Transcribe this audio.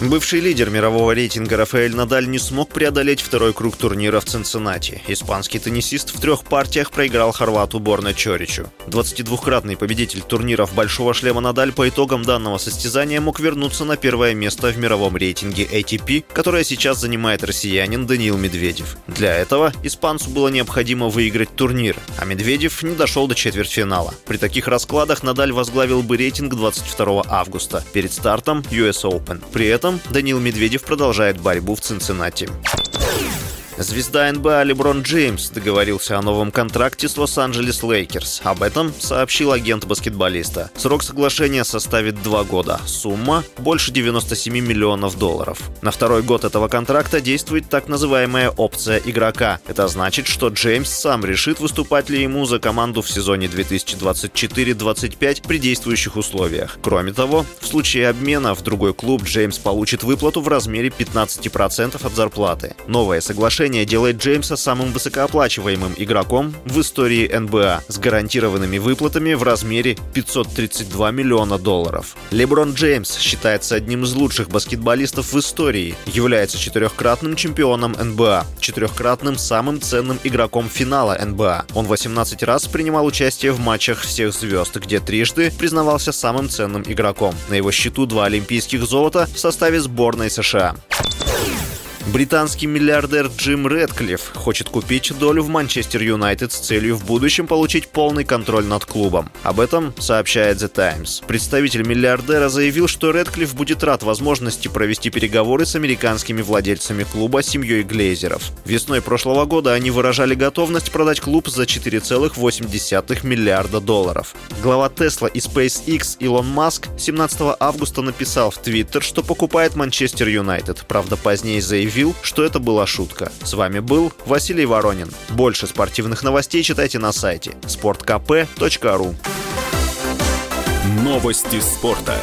Бывший лидер мирового рейтинга Рафаэль Надаль не смог преодолеть второй круг турнира в Цинциннати. Испанский теннисист в трех партиях проиграл хорвату Борна Чоричу. 22-кратный победитель турниров «Большого шлема» Надаль по итогам данного состязания мог вернуться на первое место в мировом рейтинге ATP, которое сейчас занимает россиянин Даниил Медведев. Для этого испанцу было необходимо выиграть турнир, а Медведев не дошел до четвертьфинала. При таких раскладах Надаль возглавил бы рейтинг 22 августа перед стартом US Open. При этом этом Данил Медведев продолжает борьбу в Цинциннати. Звезда НБА Леброн Джеймс договорился о новом контракте с Лос-Анджелес Лейкерс. Об этом сообщил агент баскетболиста. Срок соглашения составит два года. Сумма – больше 97 миллионов долларов. На второй год этого контракта действует так называемая опция игрока. Это значит, что Джеймс сам решит, выступать ли ему за команду в сезоне 2024-25 при действующих условиях. Кроме того, в случае обмена в другой клуб Джеймс получит выплату в размере 15% от зарплаты. Новое соглашение решение делает Джеймса самым высокооплачиваемым игроком в истории НБА с гарантированными выплатами в размере 532 миллиона долларов. Леброн Джеймс считается одним из лучших баскетболистов в истории, является четырехкратным чемпионом НБА, четырехкратным самым ценным игроком финала НБА. Он 18 раз принимал участие в матчах всех звезд, где трижды признавался самым ценным игроком. На его счету два олимпийских золота в составе сборной США. Британский миллиардер Джим Редклифф хочет купить долю в Манчестер Юнайтед с целью в будущем получить полный контроль над клубом. Об этом сообщает The Times. Представитель миллиардера заявил, что Редклифф будет рад возможности провести переговоры с американскими владельцами клуба семьей Глейзеров. Весной прошлого года они выражали готовность продать клуб за 4,8 миллиарда долларов. Глава Тесла и SpaceX Илон Маск 17 августа написал в Твиттер, что покупает Манчестер Юнайтед. Правда, позднее заявил, заявил, что это была шутка. С вами был Василий Воронин. Больше спортивных новостей читайте на сайте sportkp.ru Новости спорта.